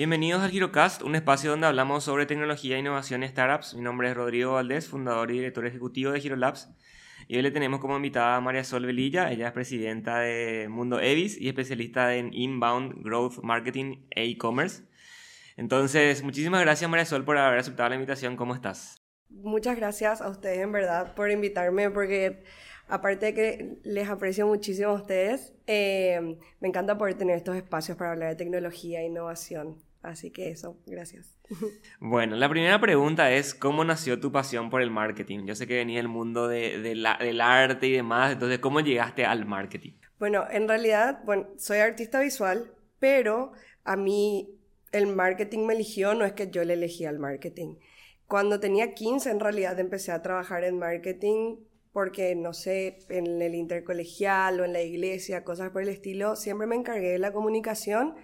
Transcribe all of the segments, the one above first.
Bienvenidos al GiroCast, un espacio donde hablamos sobre tecnología, innovación y startups. Mi nombre es Rodrigo Valdés, fundador y director ejecutivo de GiroLabs. Y hoy le tenemos como invitada a María Sol Velilla. Ella es presidenta de Mundo Evis y especialista en Inbound Growth Marketing e e-commerce. Entonces, muchísimas gracias María Sol por haber aceptado la invitación. ¿Cómo estás? Muchas gracias a ustedes en verdad por invitarme porque aparte de que les aprecio muchísimo a ustedes, eh, me encanta poder tener estos espacios para hablar de tecnología e innovación. Así que eso, gracias. Bueno, la primera pregunta es, ¿cómo nació tu pasión por el marketing? Yo sé que venía del mundo de, del arte y demás, entonces, ¿cómo llegaste al marketing? Bueno, en realidad, bueno, soy artista visual, pero a mí el marketing me eligió, no es que yo le elegí al marketing. Cuando tenía 15, en realidad empecé a trabajar en marketing porque, no sé, en el intercolegial o en la iglesia, cosas por el estilo, siempre me encargué de la comunicación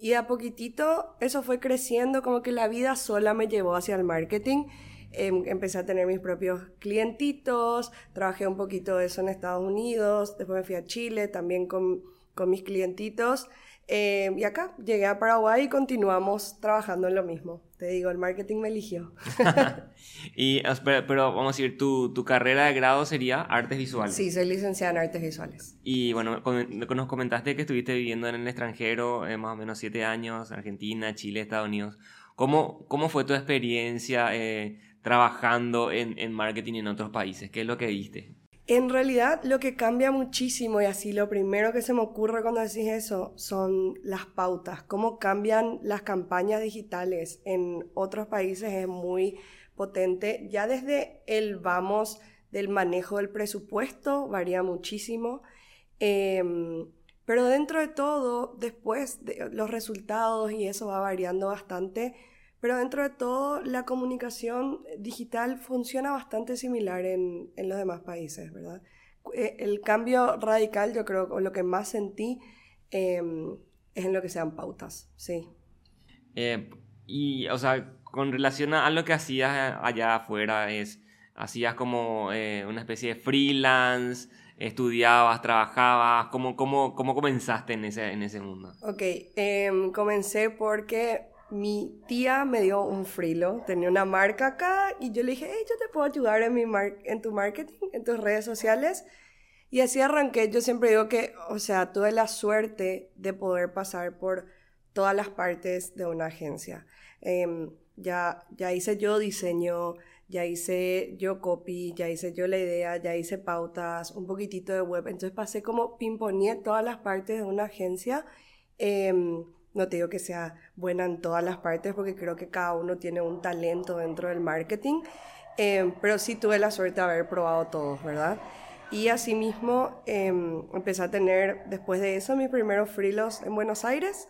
y a poquitito eso fue creciendo, como que la vida sola me llevó hacia el marketing. Em, empecé a tener mis propios clientitos, trabajé un poquito de eso en Estados Unidos, después me fui a Chile también con, con mis clientitos. Em, y acá llegué a Paraguay y continuamos trabajando en lo mismo. Te digo, el marketing me eligió. y, pero, vamos a decir, tu, tu, carrera de grado sería artes visuales. Sí, soy licenciada en artes visuales. Y bueno, nos comentaste que estuviste viviendo en el extranjero eh, más o menos siete años, Argentina, Chile, Estados Unidos. ¿Cómo, cómo fue tu experiencia eh, trabajando en, en marketing en otros países? ¿Qué es lo que viste? En realidad lo que cambia muchísimo y así lo primero que se me ocurre cuando decís eso son las pautas, cómo cambian las campañas digitales en otros países es muy potente. Ya desde el vamos del manejo del presupuesto varía muchísimo, em, pero dentro de todo, después de los resultados y eso va variando bastante pero dentro de todo, la comunicación digital funciona bastante similar en, en los demás países, ¿verdad? Eh, el cambio radical, yo creo, o lo que más sentí, em, es en lo que sean pautas, sí. Eh, y, o sea, con relación a lo que hacías allá afuera, es, hacías como eh, una especie de freelance, estudiabas, trabajabas, ¿cómo, cómo, cómo comenzaste en ese, en ese mundo? Ok, em, comencé porque mi tía me dio un frilo, tenía una marca acá y yo le dije, hey, yo te puedo ayudar en, mi en tu marketing, en tus redes sociales. Y así arranqué. Yo siempre digo que, o sea, tuve la suerte de poder pasar por todas las partes de una agencia. Em, ya, ya hice yo diseño, ya hice yo copy, ya hice yo la idea, ya hice pautas, un poquitito de web. Entonces pasé como pimponé todas las partes de una agencia. Em, no te digo que sea buena en todas las partes porque creo que cada uno tiene un talento dentro del marketing, eh, pero sí tuve la suerte de haber probado todos, ¿verdad? Y asimismo em, empecé a tener, después de eso, mis primeros freelos en Buenos Aires.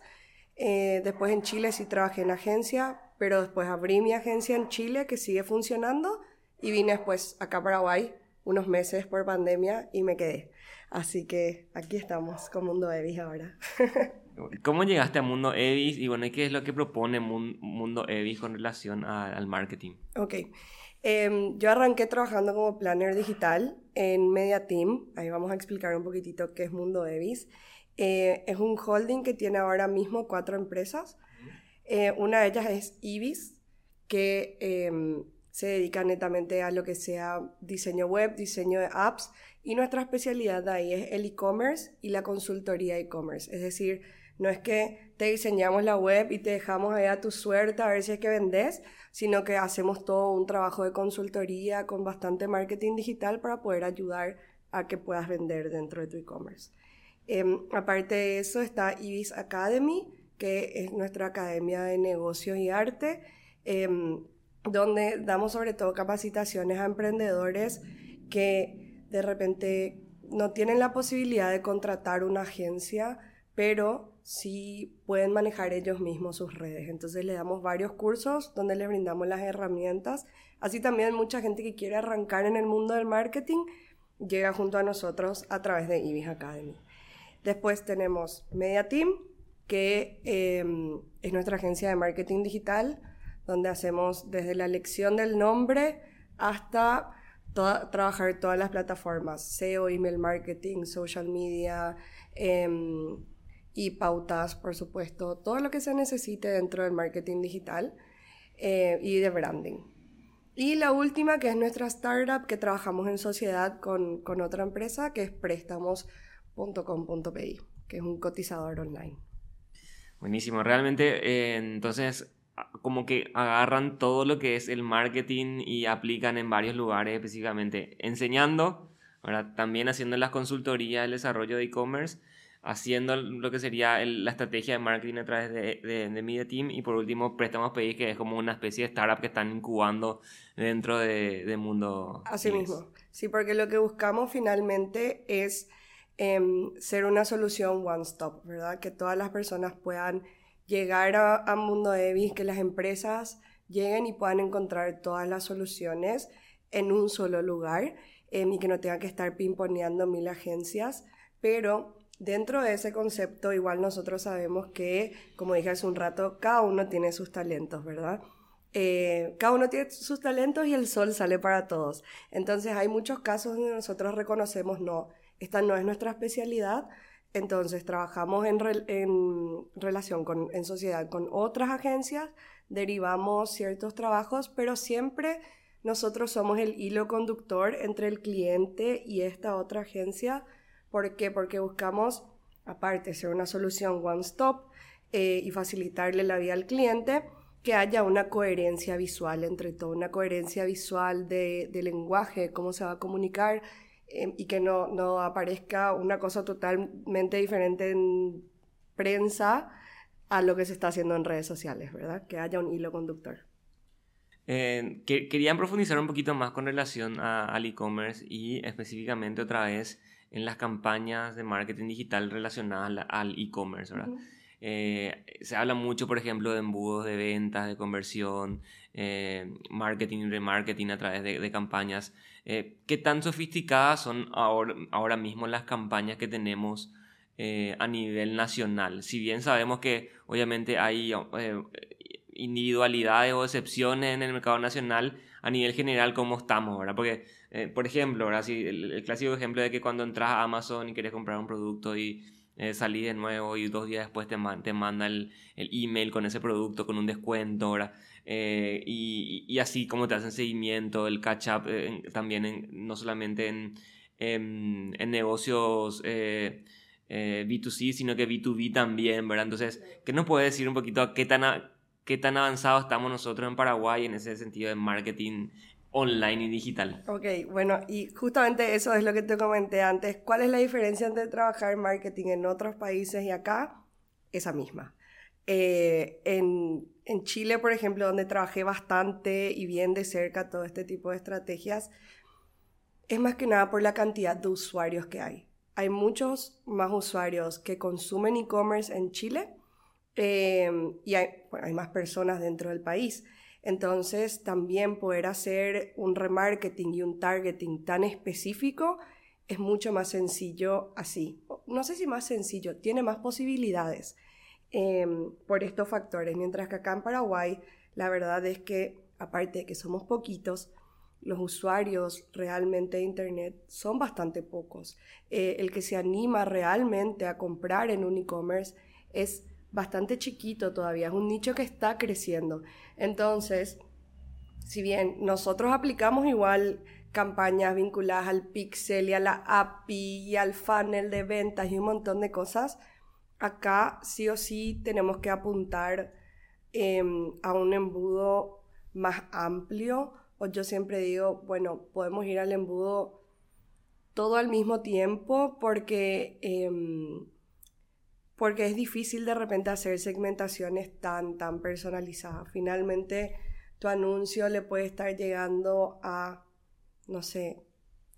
Eh, después en Chile sí trabajé en agencia, pero después abrí mi agencia en Chile que sigue funcionando y vine después acá a Paraguay unos meses por pandemia y me quedé. Así que aquí estamos con Mundo Evis ahora. ¿Cómo llegaste a Mundo Evis y bueno, qué es lo que propone Mundo Evis con relación al marketing? Ok. Em, yo arranqué trabajando como planner digital en Media Team. Ahí vamos a explicar un poquitito qué es Mundo Evis. Eh, es un holding que tiene ahora mismo cuatro empresas. Eh, una de ellas es Ibis, que em, se dedica netamente a lo que sea diseño web, diseño de apps. Y nuestra especialidad ahí es el e-commerce y la consultoría e-commerce. Es decir, no es que te diseñamos la web y te dejamos ahí a tu suerte a ver si es que vendes, sino que hacemos todo un trabajo de consultoría con bastante marketing digital para poder ayudar a que puedas vender dentro de tu e-commerce. Em, aparte de eso está Ibis Academy, que es nuestra academia de negocios y arte, em, donde damos sobre todo capacitaciones a emprendedores que de repente no tienen la posibilidad de contratar una agencia, pero sí pueden manejar ellos mismos sus redes. Entonces le damos varios cursos donde les brindamos las herramientas. Así también mucha gente que quiere arrancar en el mundo del marketing llega junto a nosotros a través de Ibis Academy. Después tenemos Media Team, que em, es nuestra agencia de marketing digital, donde hacemos desde la elección del nombre hasta trabajar todas las plataformas, SEO, email marketing, social media, em, y pautas, por supuesto, todo lo que se necesite dentro del marketing digital eh, y de branding. Y la última, que es nuestra startup, que trabajamos en sociedad con, con otra empresa, que es préstamos.com.pi, que es un cotizador online. Buenísimo, realmente eh, entonces como que agarran todo lo que es el marketing y aplican en varios lugares específicamente, enseñando, también haciendo las consultorías, el desarrollo de e-commerce haciendo lo que sería la estrategia de marketing a través de, de, Media Team y por último Préstamos País que es como una especie de startup que están incubando dentro de, de mundo. Así mismo, sí, porque lo que buscamos finalmente es em, ser una solución one stop, ¿verdad? Que todas las personas puedan llegar a, a Mundo Evis, que las empresas lleguen y puedan encontrar todas las soluciones en un solo lugar em, y que no tengan que estar pimponeando mil agencias, pero Dentro de ese concepto, igual nosotros sabemos que, como dije hace un rato, cada uno tiene sus talentos, ¿verdad? Eh, cada uno tiene sus talentos y el sol sale para todos. Entonces hay muchos casos donde nosotros reconocemos, no, esta no es nuestra especialidad, entonces trabajamos en, en relación con, en sociedad con otras agencias, derivamos ciertos trabajos, pero siempre nosotros somos el hilo conductor entre el cliente y esta otra agencia ¿Por qué? Porque buscamos, aparte, ser una solución one-stop eh, y facilitarle la vida al cliente, que haya una coherencia visual entre todo, una coherencia visual de, lenguaje, cómo se va a comunicar eh, y que no, no aparezca una cosa totalmente diferente en prensa a lo que se está haciendo en redes sociales, ¿verdad? Que haya un hilo conductor. Eh, querían profundizar un poquito más con relación al e-commerce y específicamente otra vez en las campañas de marketing digital relacionadas al e-commerce, ¿verdad? Eh, se habla mucho, por ejemplo, de embudos de ventas, de conversión, eh, marketing y remarketing a través de, campañas. Eh, ¿Qué tan sofisticadas son ahora, ahora mismo las campañas que tenemos a nivel nacional? Si bien sabemos que obviamente hay individualidades o excepciones en el mercado nacional, a nivel general, ¿cómo estamos? ¿verdad? Porque eh, por ejemplo, ahora sí, el, clásico ejemplo de que cuando entras a Amazon y quieres comprar un producto y eh, salís de nuevo y dos días después te, te manda el, el, email con ese producto, con un descuento, ¿verdad? Eh, y, y, así como te hacen seguimiento, el catch-up también no solamente en, en, negocios B2C, sino que B2B también, ¿verdad? Entonces, ¿qué nos puede decir un poquito qué tan, qué tan avanzados estamos nosotros en Paraguay en ese sentido de marketing online y digital. Ok, bueno, y justamente eso es lo que te comenté antes. ¿Cuál es la diferencia entre trabajar marketing en otros países y acá? Esa misma. Eh, en, en, Chile, por ejemplo, donde trabajé bastante y bien de cerca todo este tipo de estrategias, es más que nada por la cantidad de usuarios que hay. Hay muchos más usuarios que consumen e-commerce en Chile eh, y hay, hay más personas dentro del país. Entonces, también poder hacer un remarketing y un targeting tan específico es mucho más sencillo así. No sé si más sencillo, tiene más posibilidades em, por estos factores. Mientras que acá en Paraguay, la verdad es que, aparte de que somos poquitos, los usuarios realmente de Internet son bastante pocos. Eh, el que se anima realmente a comprar en un e-commerce es bastante chiquito todavía, es un nicho que está creciendo. Entonces, si bien nosotros aplicamos igual campañas vinculadas al pixel y a la API y al funnel de ventas y un montón de cosas, acá sí o sí tenemos que apuntar em, a un embudo más amplio. O yo siempre digo, bueno, podemos ir al embudo todo al mismo tiempo porque em, porque es difícil de repente hacer segmentaciones tan, tan personalizadas. Finalmente, tu anuncio le puede estar llegando a, no sé,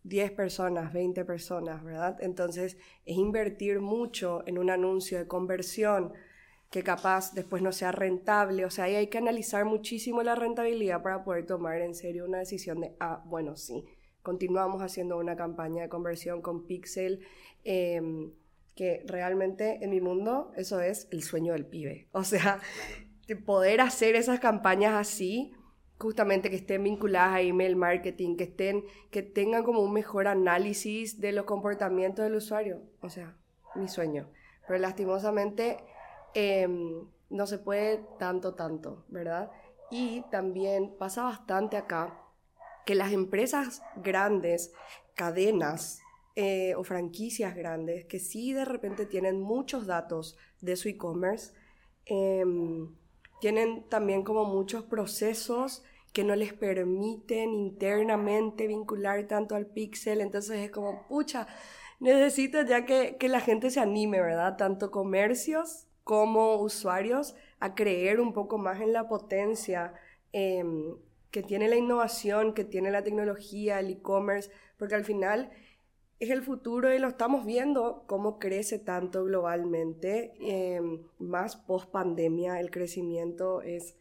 10 personas, 20 personas, ¿verdad? Entonces, es invertir mucho en un anuncio de conversión que capaz después no sea rentable. O sea, ahí hay que analizar muchísimo la rentabilidad para poder tomar en serio una decisión de, ah, bueno, sí, continuamos haciendo una campaña de conversión con Pixel. Em, que realmente en mi mundo eso es el sueño del pibe. O sea, de poder hacer esas campañas así, justamente que estén vinculadas a email marketing, que, estén, que tengan como un mejor análisis de los comportamientos del usuario. O sea, mi sueño. pero lastimosamente em, no se puede tanto, tanto, ¿verdad? Y también pasa bastante acá que las empresas grandes, cadenas eh, o franquicias grandes, que sí de repente tienen muchos datos de su e-commerce, em, tienen también como muchos procesos que no les permiten internamente vincular tanto al pixel, entonces es como, pucha, necesito ya que, que la gente se anime, ¿verdad? Tanto comercios como usuarios a creer un poco más en la potencia em, que tiene la innovación, que tiene la tecnología, el e-commerce, porque al final es el futuro y lo estamos viendo cómo crece tanto globalmente, em, más post pandemia, el crecimiento es,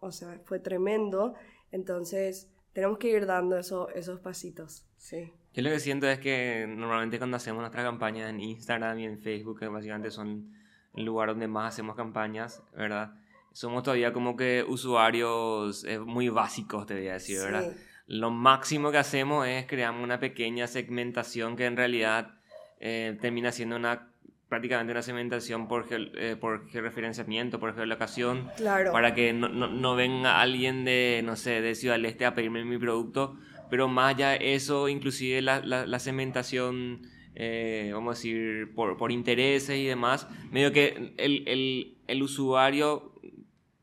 o sea, fue tremendo, entonces tenemos que ir dando eso, esos pasitos, sí. Yo lo que siento es que normalmente cuando hacemos nuestras campañas en Instagram y en Facebook, que básicamente son el lugar donde más hacemos campañas, ¿verdad? Somos todavía como que usuarios eh, muy básicos, te voy a decir, ¿verdad? Lo máximo que hacemos es crear una pequeña segmentación que en realidad eh, termina siendo una prácticamente una segmentación por, eh, por georreferenciamiento, por geolocación, claro. para que no, no, no, venga alguien de, no sé, de Ciudad del Este a pedirme mi producto, pero más allá de eso, inclusive la, la, la segmentación eh, vamos a decir, por, por, intereses y demás, medio que el, el, el usuario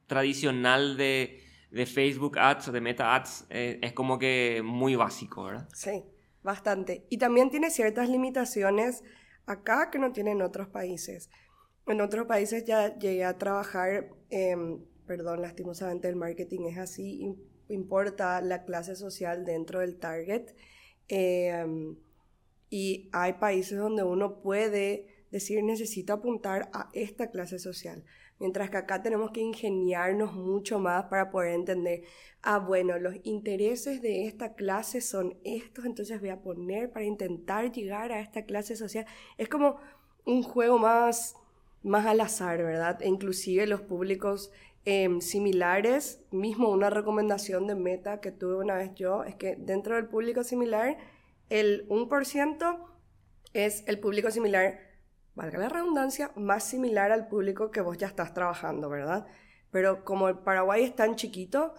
tradicional de, de, Facebook Ads o de Meta Ads eh, es como que muy básico, ¿verdad? Sí, bastante. Y también tiene ciertas limitaciones acá que no tienen otros países. En otros países ya llegué a trabajar, eh, perdón, lastimosamente el marketing es así, importa la clase social dentro del target. Eh, y hay países donde uno puede decir necesito apuntar a esta clase social. Mientras que acá tenemos que ingeniarnos mucho más para poder entender, ah, bueno, los intereses de esta clase son estos, entonces voy a poner para intentar llegar a esta clase social. Es como un juego más, más al azar, ¿verdad? E inclusive los públicos em, similares, mismo una recomendación de meta que tuve una vez yo, es que dentro del público similar el 1% es el público similar, valga la redundancia, más similar al público que vos ya estás trabajando, ¿verdad? Pero como el Paraguay es tan chiquito,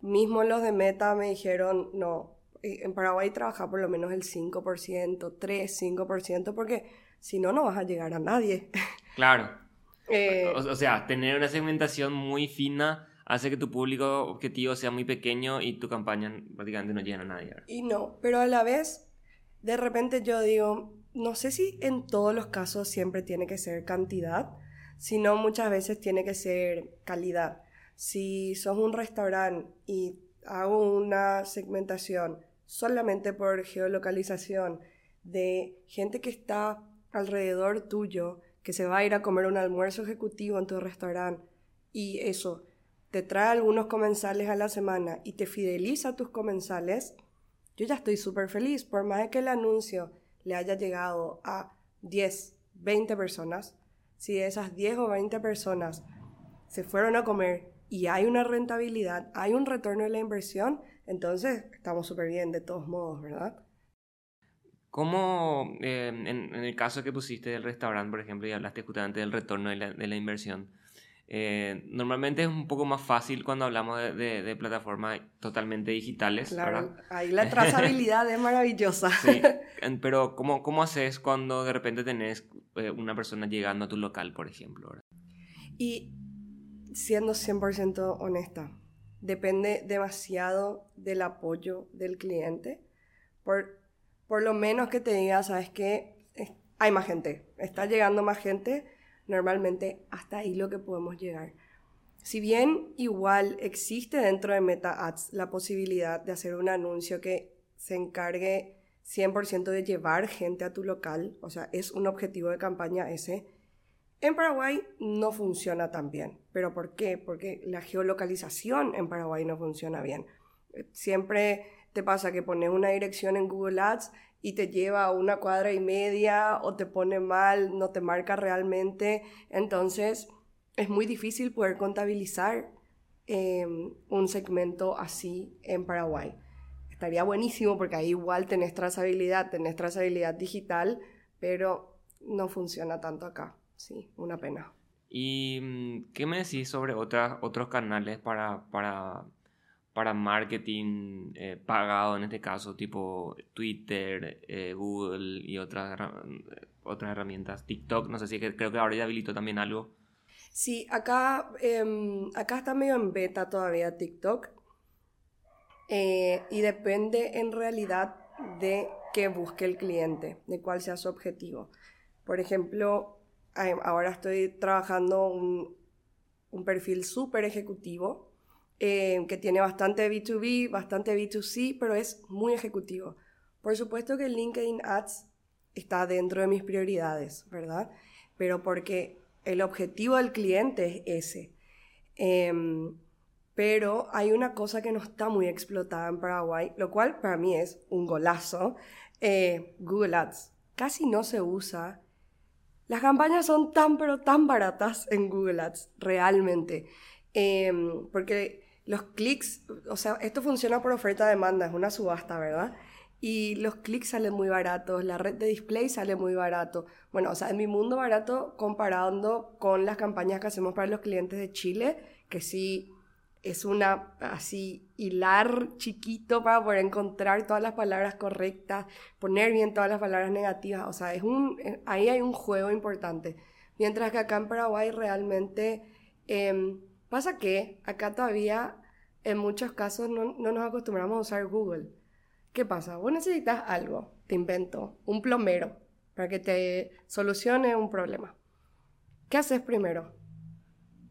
mismo los de Meta me dijeron, no, en Paraguay trabaja por lo menos el 5%, 3, 5%, porque si no, no vas a llegar a nadie. Claro. eh, o, o, sea, tener una segmentación muy fina hace que tu público objetivo sea muy pequeño y tu campaña prácticamente no llegue a nadie. ¿verdad? Y no, pero a la vez de repente yo digo, no sé si en todos los casos siempre tiene que ser cantidad, sino muchas veces tiene que ser calidad. Si sos un restaurante y hago una segmentación solamente por geolocalización de gente que está alrededor tuyo, que se va a ir a comer un almuerzo ejecutivo en tu restaurante y eso te trae algunos comensales a la semana y te fideliza a tus comensales, yo ya estoy súper feliz, por más que el anuncio le haya llegado a 10, 20 personas, si de esas 10 o 20 personas se fueron a comer y hay una rentabilidad, hay un retorno de la inversión, entonces estamos súper bien de todos modos, ¿verdad? ¿Cómo, eh, en, en, el caso que pusiste del restaurante, por ejemplo, y hablaste justamente del retorno de la, de la inversión, eh, normalmente es un poco más fácil cuando hablamos de, de, de plataformas totalmente digitales. Claro, ¿verdad? ahí la trazabilidad es maravillosa. Sí, pero ¿cómo, ¿cómo haces cuando de repente tenés eh, una persona llegando a tu local, por ejemplo? ¿verdad? Y siendo 100% honesta, depende demasiado del apoyo del cliente. Por, por lo menos que te diga, sabes que hay más gente, está llegando más gente normalmente hasta ahí lo que podemos llegar. Si bien igual existe dentro de Meta Ads la posibilidad de hacer un anuncio que se encargue 100% de llevar gente a tu local, o sea, es un objetivo de campaña ese, en Paraguay no funciona tan bien. ¿Pero por qué? Porque la geolocalización en Paraguay no funciona bien. Siempre te pasa que pones una dirección en Google Ads y te lleva a una cuadra y media o te pone mal, no te marca realmente. Entonces es muy difícil poder contabilizar eh, un segmento así en Paraguay. Estaría buenísimo porque ahí igual tenés trazabilidad, tenés trazabilidad digital, pero no funciona tanto acá. sí, una pena. ¿Y mm, qué me decís sobre otros canales para, para, para marketing eh, pagado en este caso, tipo Twitter, eh, Google y otras, otras herramientas? TikTok, no sé si creo que ahora ya habilitó también algo. Sí, acá, em, acá está medio en beta todavía TikTok. Eh, y depende en realidad de qué busque el cliente, de cuál sea su objetivo. Por ejemplo, ahora estoy trabajando un, un perfil súper ejecutivo eh, que tiene bastante B2B, bastante B2C, pero es muy ejecutivo. Por supuesto que LinkedIn Ads está dentro de mis prioridades, ¿verdad? Pero porque el objetivo del cliente es ese. Em, pero hay una cosa que no está muy explotada en Paraguay, lo cual para mí es un golazo. Eh, Google Ads. Casi no se usa. Las campañas son tan pero tan baratas en Google Ads, realmente. Em, porque los clics, o sea, esto funciona por oferta-demanda, es una subasta, ¿verdad? Y los clics salen muy baratos, la red de display sale muy barato. Bueno, o sea, en mi mundo barato comparando con las campañas que hacemos para los clientes de Chile, que sí es una así hilar chiquito para poder encontrar todas las palabras correctas, poner bien todas las palabras negativas, o sea, es un, eh, ahí hay un juego importante. Mientras que acá en Paraguay realmente em, pasa que acá todavía en muchos casos no, no nos acostumbramos a usar Google. ¿Qué pasa? Vos necesitas algo, te invento, un plomero para que te solucione un problema. ¿Qué haces primero?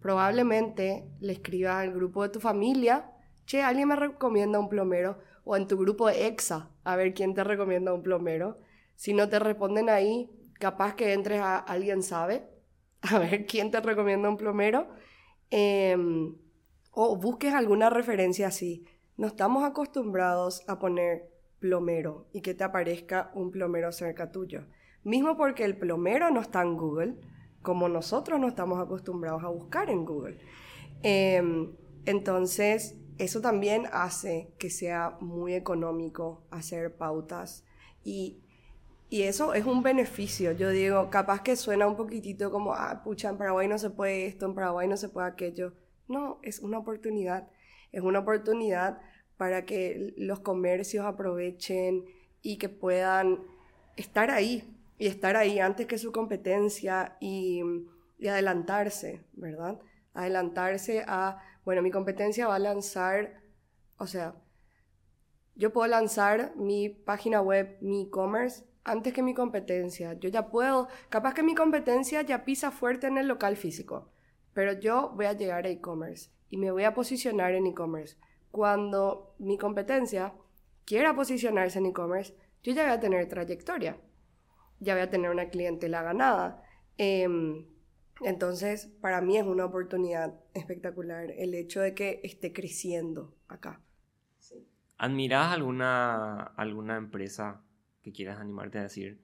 probablemente le escribas al grupo de tu familia, che, alguien me recomienda un plomero, o en tu grupo de EXA, a ver quién te recomienda un plomero. Si no te responden ahí, capaz que entres a alguien sabe, a ver quién te recomienda un plomero, em, o busques alguna referencia así. No estamos acostumbrados a poner plomero y que te aparezca un plomero cerca tuyo. Mismo porque el plomero no está en Google, como nosotros no estamos acostumbrados a buscar en Google. Em, entonces, eso también hace que sea muy económico hacer pautas y, y, eso es un beneficio. Yo digo, capaz que suena un poquitito como, ah, pucha, en Paraguay no se puede esto, en Paraguay no se puede aquello. No, es una oportunidad. Es una oportunidad para que los comercios aprovechen y que puedan estar ahí, y estar ahí antes que su competencia y, adelantarse, ¿verdad? Adelantarse a, bueno, mi competencia va a lanzar, o sea, yo puedo lanzar mi página web, mi e-commerce, antes que mi competencia. Yo ya puedo, capaz que mi competencia ya pisa fuerte en el local físico, pero yo voy a llegar a e-commerce y me voy a posicionar en e-commerce. Cuando mi competencia quiera posicionarse en e-commerce, yo ya voy a tener trayectoria ya voy a tener una clientela ganada. Em, entonces, para mí es una oportunidad espectacular el hecho de que esté creciendo acá. ¿Admiras alguna, alguna empresa que quieras animarte a decir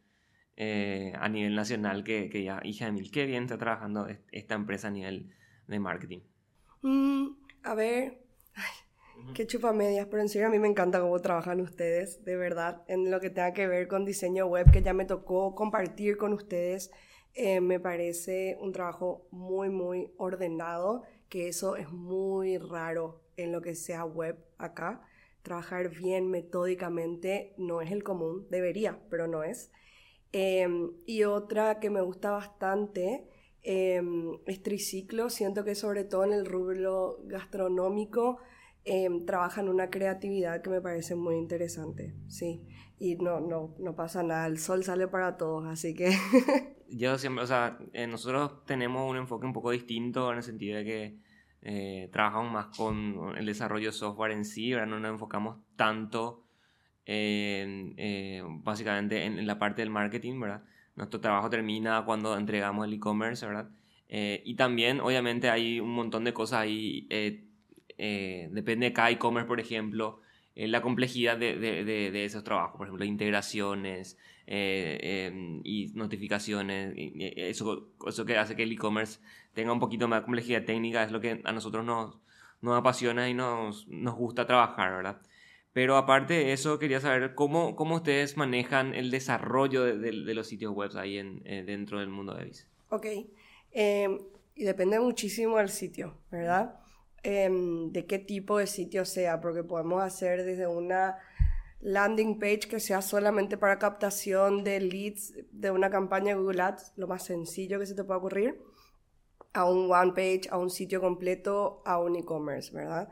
eh, a nivel nacional que, que ya, hija de mil, qué bien está trabajando esta empresa a nivel de marketing? Mm, a ver, Qué chupa medias, pero en serio a mí me encanta cómo trabajan ustedes, de verdad, en lo que tenga que ver con diseño web, que ya me tocó compartir con ustedes. Eh, me parece un trabajo muy, muy ordenado, que eso es muy raro en lo que sea web acá. Trabajar bien metódicamente no es el común, debería, pero no es. Em, y otra que me gusta bastante em, es Triciclo, siento que sobre todo en el rubro gastronómico, eh, trabajan una creatividad que me parece muy interesante, sí. Y no, no, no pasa nada, el sol sale para todos, así que... Yo siempre, o sea, eh, nosotros tenemos un enfoque un poco distinto en el sentido de que eh, trabajamos más con el desarrollo de software en sí, ¿verdad? no nos enfocamos tanto en, eh, básicamente en, la parte del marketing, ¿verdad? Nuestro trabajo termina cuando entregamos el e-commerce, ¿verdad? y también, obviamente, hay un montón de cosas ahí eh, depende de cada e-commerce, por ejemplo, eh, la complejidad de, esos trabajos, por ejemplo, integraciones eh, em, y notificaciones, eso, eso que hace que el e-commerce tenga un poquito más de complejidad técnica es lo que a nosotros nos, nos apasiona y nos, nos gusta trabajar, ¿verdad? Pero aparte de eso, quería saber cómo, cómo ustedes manejan el desarrollo de, los sitios web ahí en, dentro del mundo de Avis. Ok. Em, y depende muchísimo del sitio, ¿verdad? Em, de qué tipo de sitio sea, porque podemos hacer desde una landing page que sea solamente para captación de leads de una campaña de Google Ads, lo más sencillo que se te pueda ocurrir, a un one page, a un sitio completo, a un e-commerce, ¿verdad?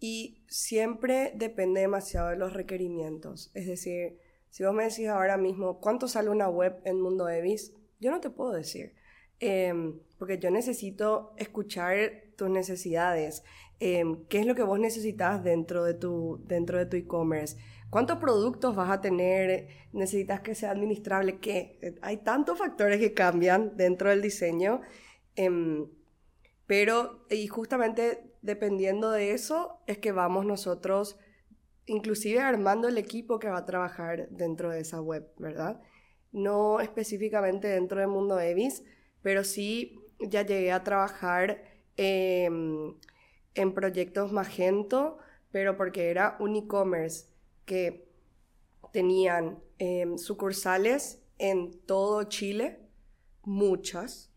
Y siempre depende demasiado de los requerimientos. Es decir, si vos me decís ahora mismo, ¿cuánto sale una web en Mundo Evis? Yo no te puedo decir. Em, porque yo necesito escuchar tus necesidades. Em, ¿Qué es lo que vos necesitas dentro de tu dentro de tu e-commerce? ¿Cuántos productos vas a tener? ¿Necesitas que sea administrable? ¿Qué? Hay tantos factores que cambian dentro del diseño. Em, pero, y justamente dependiendo de eso, es que vamos nosotros, inclusive armando el equipo que va a trabajar dentro de esa web, ¿verdad? No específicamente dentro del mundo Evis, pero sí ya llegué a trabajar en proyectos Magento, pero porque era un e-commerce que tenían em, sucursales en todo Chile, muchas,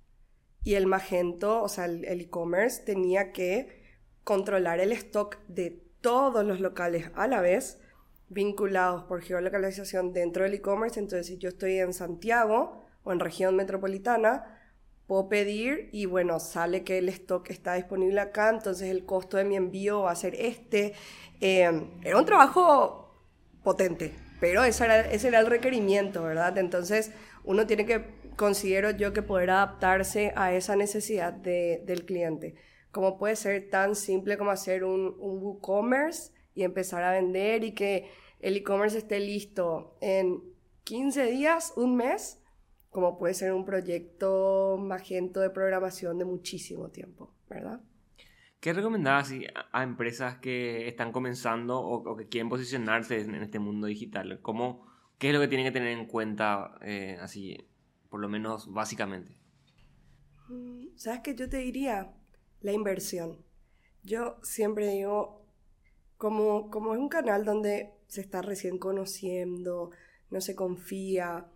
y el Magento, o sea, el e-commerce tenía que controlar el stock de todos los locales a la vez, vinculados por geolocalización dentro del e-commerce. Entonces, si yo estoy en Santiago o en región metropolitana, puedo pedir y bueno, sale que el stock está disponible acá, entonces el costo de mi envío va a ser este. Eh, era un trabajo potente, pero ese ese era el requerimiento, ¿verdad? Entonces uno tiene que, considero yo, que poder adaptarse a esa necesidad de, del cliente. Como puede ser tan simple como hacer un, un WooCommerce y empezar a vender y que el e-commerce esté listo en 15 días, un mes, como puede ser un proyecto magento de programación de muchísimo tiempo, ¿verdad? ¿Qué recomendás a, empresas que están comenzando o, que quieren posicionarse en, este mundo digital? ¿Cómo, ¿Qué es lo que tienen que tener en cuenta, eh, así, por lo menos básicamente? Mm, ¿Sabes qué yo te diría? La inversión. Yo siempre digo, como, como es un canal donde se está recién conociendo, no se confía,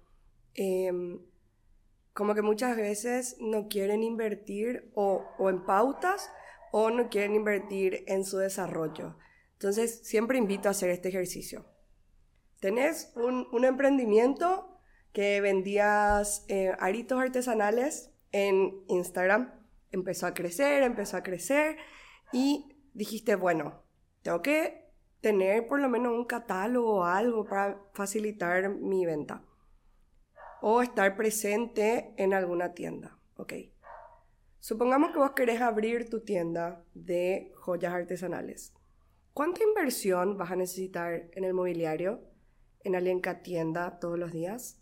Em, como que muchas veces no quieren invertir o, en pautas o no quieren invertir en su desarrollo. Entonces, siempre invito a hacer este ejercicio. Tenés un, emprendimiento que vendías eh, aritos artesanales en Instagram. Empezó a crecer, empezó a crecer y dijiste, bueno, tengo que tener por lo menos un catálogo o algo para facilitar mi venta o estar presente en alguna tienda. Ok. Supongamos que vos querés abrir tu tienda de joyas artesanales. ¿Cuánta inversión vas a necesitar en el mobiliario, en alguien que atienda todos los días,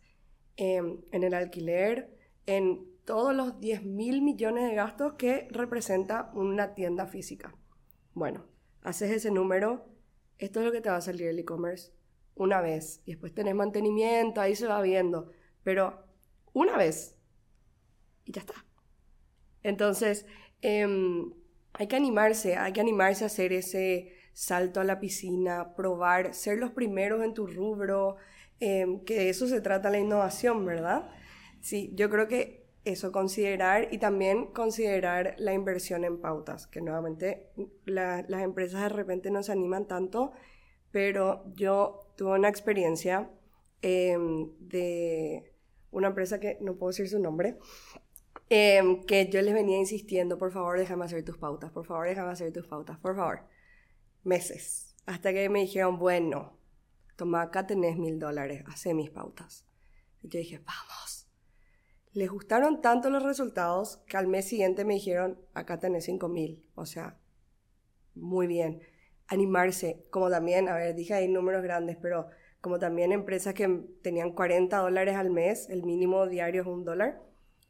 en, el alquiler, en todos los 10 mil millones de gastos que representa una tienda física? Bueno, haces ese número, esto es lo que te va a salir el e-commerce una vez y después tenés mantenimiento, ahí se va viendo pero una vez y ya está. Entonces, em, hay que animarse, hay que animarse a hacer ese salto a la piscina, probar, ser los primeros en tu rubro, em, que de eso se trata la innovación, ¿verdad? Sí, yo creo que eso considerar y también considerar la inversión en pautas, que nuevamente las empresas de repente no se animan tanto, pero yo tuve una experiencia Em, de una empresa que no puedo decir su nombre, em, que yo les venía insistiendo, por favor, déjame hacer tus pautas, por favor, déjame hacer tus pautas, por favor. Meses. Hasta que me dijeron, bueno, toma, acá tenés mil dólares, hace mis pautas. Y yo dije, vamos. Les gustaron tanto los resultados que al mes siguiente me dijeron, acá tenés cinco mil. O sea, muy bien. Animarse, como también, a ver, dije ahí números grandes, pero como también empresas que tenían 40 dólares al mes, el mínimo diario es un dólar,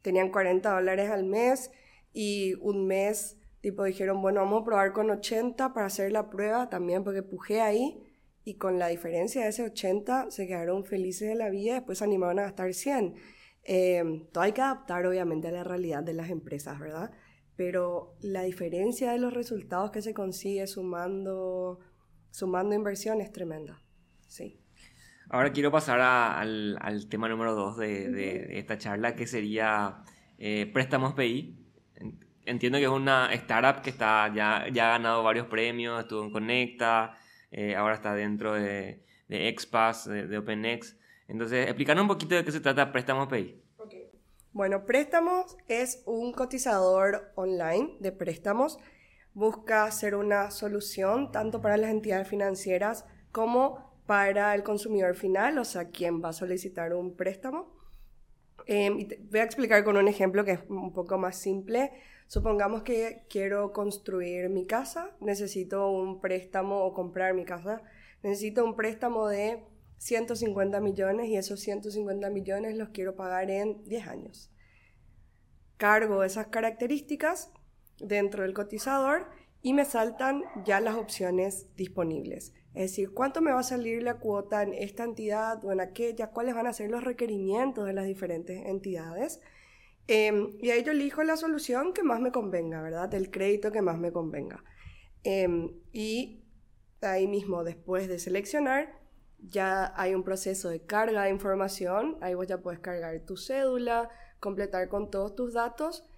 tenían 40 dólares al mes y un mes, tipo, dijeron, bueno, vamos a probar con 80 para hacer la prueba también, porque pujé ahí y con la diferencia de ese 80 se quedaron felices de la vida, después se animaron a gastar 100. Eh, todo hay que adaptar obviamente a la realidad de las empresas, ¿verdad? Pero la diferencia de los resultados que se consigue sumando, sumando inversión es tremenda. Sí. Ahora quiero pasar al, tema número dos de, esta charla, que sería eh, Préstamos PI. Entiendo que es una startup que está, ya, ya ha ganado varios premios, estuvo en Conecta, eh, ahora está dentro de, de Expass, de, OpenX. Entonces, explícanos un poquito de qué se trata Préstamos PI. Bueno, Préstamos es un cotizador online de préstamos. Busca ser una solución tanto para las entidades financieras como para el consumidor final, o sea, quien va a solicitar un préstamo. Em, voy a explicar con un ejemplo que es un poco más simple. Supongamos que quiero construir mi casa, necesito un préstamo o comprar mi casa, necesito un préstamo de 150 millones y esos 150 millones los quiero pagar en 10 años. Cargo esas características dentro del cotizador y me saltan ya las opciones disponibles. Es decir, cuánto me va a salir la cuota en esta entidad o en aquella, cuáles van a ser los requerimientos de las diferentes entidades. Em, y ahí yo elijo la solución que más me convenga, ¿verdad? El crédito que más me convenga. Em, y ahí mismo, después de seleccionar, ya hay un proceso de carga de información. Ahí vos ya puedes cargar tu cédula, completar con todos tus datos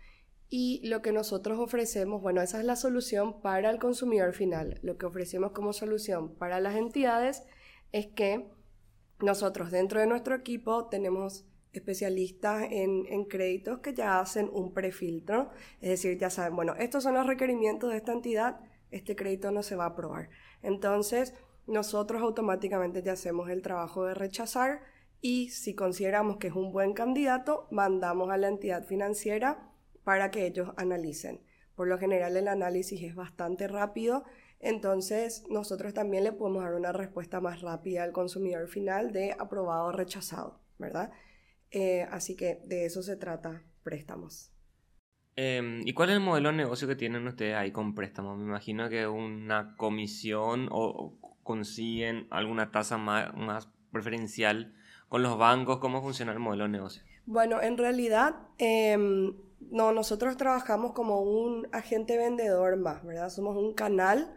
y lo que nosotros ofrecemos, bueno, esa es la solución para el consumidor final. Lo que ofrecemos como solución para las entidades es que nosotros dentro de nuestro equipo tenemos especialistas en, en, créditos que ya hacen un prefiltro, es decir, ya saben, bueno, estos son los requerimientos de esta entidad, este crédito no se va a aprobar. Entonces, nosotros automáticamente ya hacemos el trabajo de rechazar y si consideramos que es un buen candidato, mandamos a la entidad financiera para que ellos analicen. Por lo general el análisis es bastante rápido, entonces nosotros también le podemos dar una respuesta más rápida al consumidor final de aprobado o rechazado, ¿verdad? Eh, así que de eso se trata préstamos. Em, ¿Y cuál es el modelo de negocio que tienen ustedes ahí con préstamos? Me imagino que una comisión o, consiguen alguna tasa más, más preferencial con los bancos. ¿Cómo funciona el modelo de negocio? Bueno, en realidad em, no, nosotros trabajamos como un agente vendedor más, ¿verdad? Somos un canal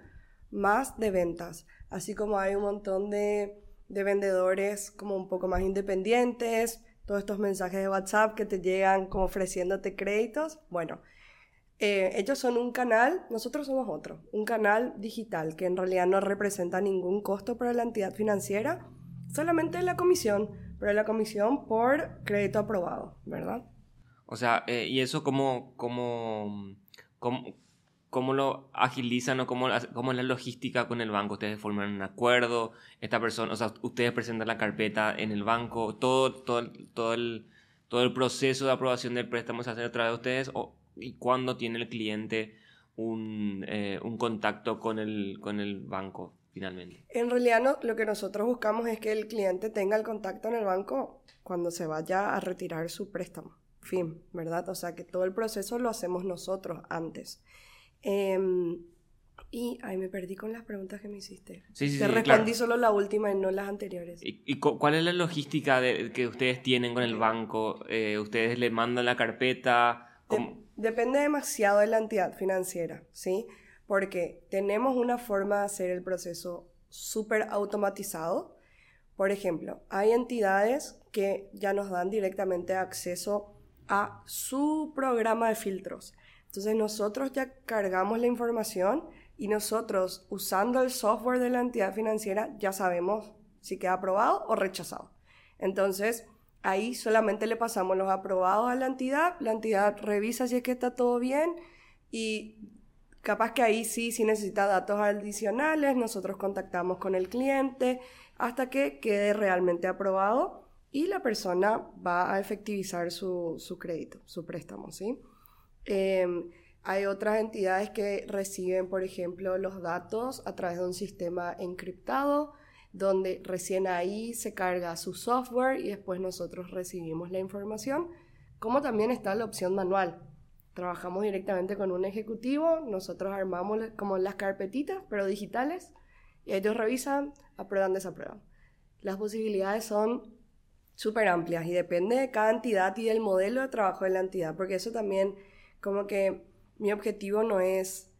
más de ventas, así como hay un montón de, vendedores como un poco más independientes, todos estos mensajes de WhatsApp que te llegan como ofreciéndote créditos. Bueno, eh, ellos son un canal, nosotros somos otro, un canal digital que en realidad no representa ningún costo para la entidad financiera, solamente la comisión, pero la comisión por crédito aprobado, ¿verdad? O sea, eh, ¿y eso cómo, cómo, cómo, lo agilizan o cómo, cómo, es la logística con el banco? ¿Ustedes forman un acuerdo? Esta persona, o sea, ustedes presentan la carpeta en el banco, todo, todo, todo, el, todo el proceso de aprobación del préstamo se hace a través de ustedes o, y cuándo tiene el cliente un, eh, un contacto con el, con el banco finalmente? En realidad no, lo que nosotros buscamos es que el cliente tenga el contacto en el banco cuando se vaya a retirar su préstamo fin, ¿verdad? O sea que todo el proceso lo hacemos nosotros antes. Em, y ahí me perdí con las preguntas que me hiciste. Sí, sí, Te respondí solo la última y no las anteriores. ¿Y, cuál es la logística de, que ustedes tienen con el banco? Eh, ¿Ustedes le mandan la carpeta? depende demasiado de la entidad financiera, ¿sí? Porque tenemos una forma de hacer el proceso súper automatizado. Por ejemplo, hay entidades que ya nos dan directamente acceso a su programa de filtros. Entonces nosotros ya cargamos la información y nosotros usando el software de la entidad financiera ya sabemos si queda aprobado o rechazado. Entonces ahí solamente le pasamos los aprobados a la entidad, la entidad revisa si es que está todo bien y capaz que ahí sí, si necesita datos adicionales, nosotros contactamos con el cliente hasta que quede realmente aprobado y la persona va a efectivizar su, crédito, su préstamo, ¿sí? Em, hay otras entidades que reciben, por ejemplo, los datos a través de un sistema encriptado, donde recién ahí se carga su software y después nosotros recibimos la información, como también está la opción manual. Trabajamos directamente con un ejecutivo, nosotros armamos como las carpetitas, pero digitales, y ellos revisan, aprueban, desaprueban. Las posibilidades son súper amplias y depende de cada entidad y del modelo de trabajo de la entidad, porque eso también, como que mi objetivo no es,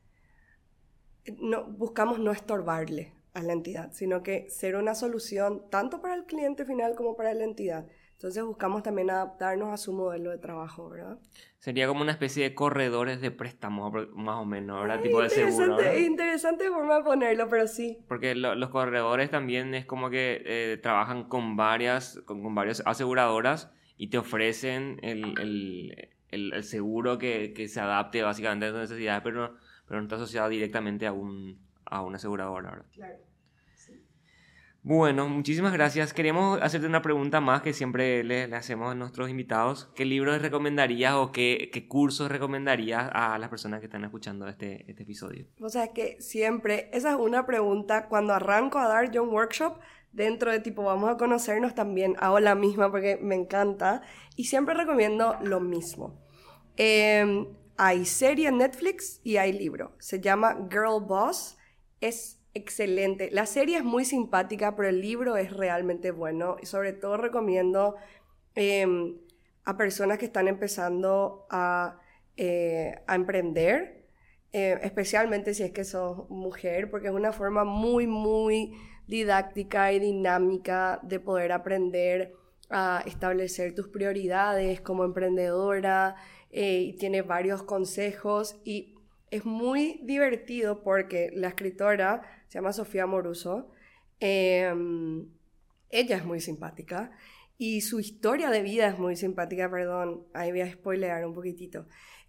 no, buscamos no estorbarle a la entidad, sino que ser una solución tanto para el cliente final como para la entidad. Entonces buscamos también adaptarnos a su modelo de trabajo, ¿verdad? Sería como una especie de corredores de préstamo, más o menos, ¿verdad? Ay, tipo de seguro. interesante, ¿verdad? interesante forma de ponerlo, pero sí. Porque lo- los corredores también es como que eh, trabajan con varias, con, con varias aseguradoras y te ofrecen el, el- el- el seguro que, que se adapte básicamente a tus necesidades, pero no, pero no está asociado directamente a, un, a una aseguradora, ¿verdad? Claro. Bueno, muchísimas gracias. Queríamos hacerte una pregunta más que siempre le, le hacemos a nuestros invitados. ¿Qué libros recomendarías o qué, qué cursos recomendarías a las personas que están escuchando este, este episodio? O sea, que siempre, esa es una pregunta, cuando arranco a dar yo un workshop, dentro de tipo, vamos a conocernos también, hago la misma porque me encanta, y siempre recomiendo lo mismo. Eh, hay serie en Netflix y hay libro, se llama Girl Boss, es excelente. La serie es muy simpática, pero el libro es realmente bueno, y sobre todo recomiendo eh, a personas que están empezando a, eh, a emprender, eh, especialmente si es que sos mujer, porque es una forma muy, muy didáctica y dinámica de poder aprender a establecer tus prioridades como emprendedora eh, y tiene varios consejos y es muy divertido porque la escritora se llama Sofía Moruso. em, ella es muy simpática y su historia de vida es muy simpática, perdón, ahí voy a spoilear un poquitito.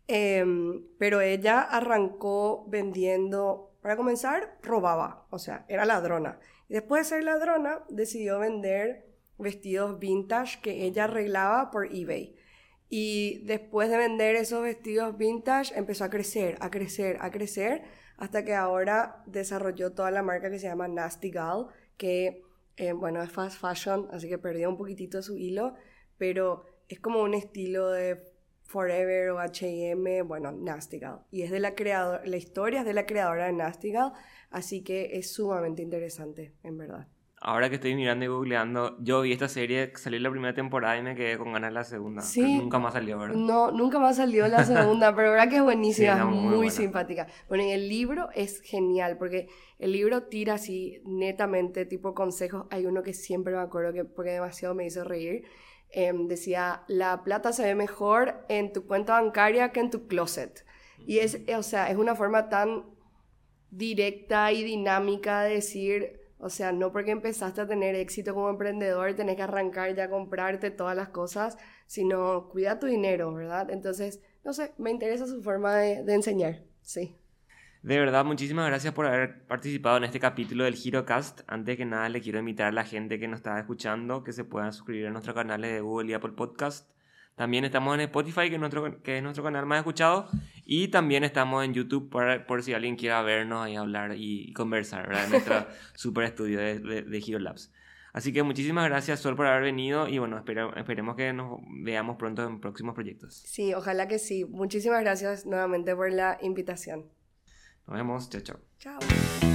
Em, pero ella arrancó vendiendo, para comenzar, robaba, o sea, era ladrona. Después de ser ladrona, decidió vender vestidos vintage que ella arreglaba por eBay. Y después de vender esos vestidos vintage, empezó a crecer, a crecer, a crecer, hasta que ahora desarrolló toda la marca que se llama Nasty Gal, que, eh, bueno, es fast fashion, así que perdió un poquitito su hilo, pero es como un estilo de Forever o H&M, bueno, Nasty Gal. Y es de la creadora, la historia es de la creadora de Nasty Gal, así que es sumamente interesante, en verdad. Ahora que estoy mirando y googleando, yo vi esta serie, salió la primera temporada y me quedé con ganas de la segunda. Sí. Nunca más salió, ¿verdad? No, nunca más salió la segunda, pero verdad que es buenísima, Sí, muy muy, buena. simpática. Bueno, en el libro es genial, porque el libro tira así netamente, tipo consejos. Hay uno que siempre me acuerdo que, porque demasiado me hizo reír. Em, decía, la plata se ve mejor en tu cuenta bancaria que en tu closet. Y es, o sea, es una forma tan directa y dinámica de decir, o sea, no porque empezaste a tener éxito como emprendedor tenés que arrancar ya a comprarte todas las cosas, sino cuida tu dinero, ¿verdad? Entonces, no sé, me interesa su forma de, enseñar, sí. De verdad, muchísimas gracias por haber participado en este capítulo del HeroCast. Antes que nada, le quiero invitar a la gente que nos está escuchando que se puedan suscribir a nuestros canales de Google y Apple Podcast. También estamos en Spotify, que es nuestro, que es nuestro canal más escuchado. Y también estamos en YouTube por, por si alguien quiera vernos y hablar y, conversar, ¿verdad? En nuestro super estudio de, de, de Hero Labs. Así que muchísimas gracias, Sol, por haber venido. Y bueno, esperemos que nos veamos pronto en próximos proyectos. Sí, ojalá que sí. Muchísimas gracias nuevamente por la invitación. Nos vemos. Chao, chao. Chao.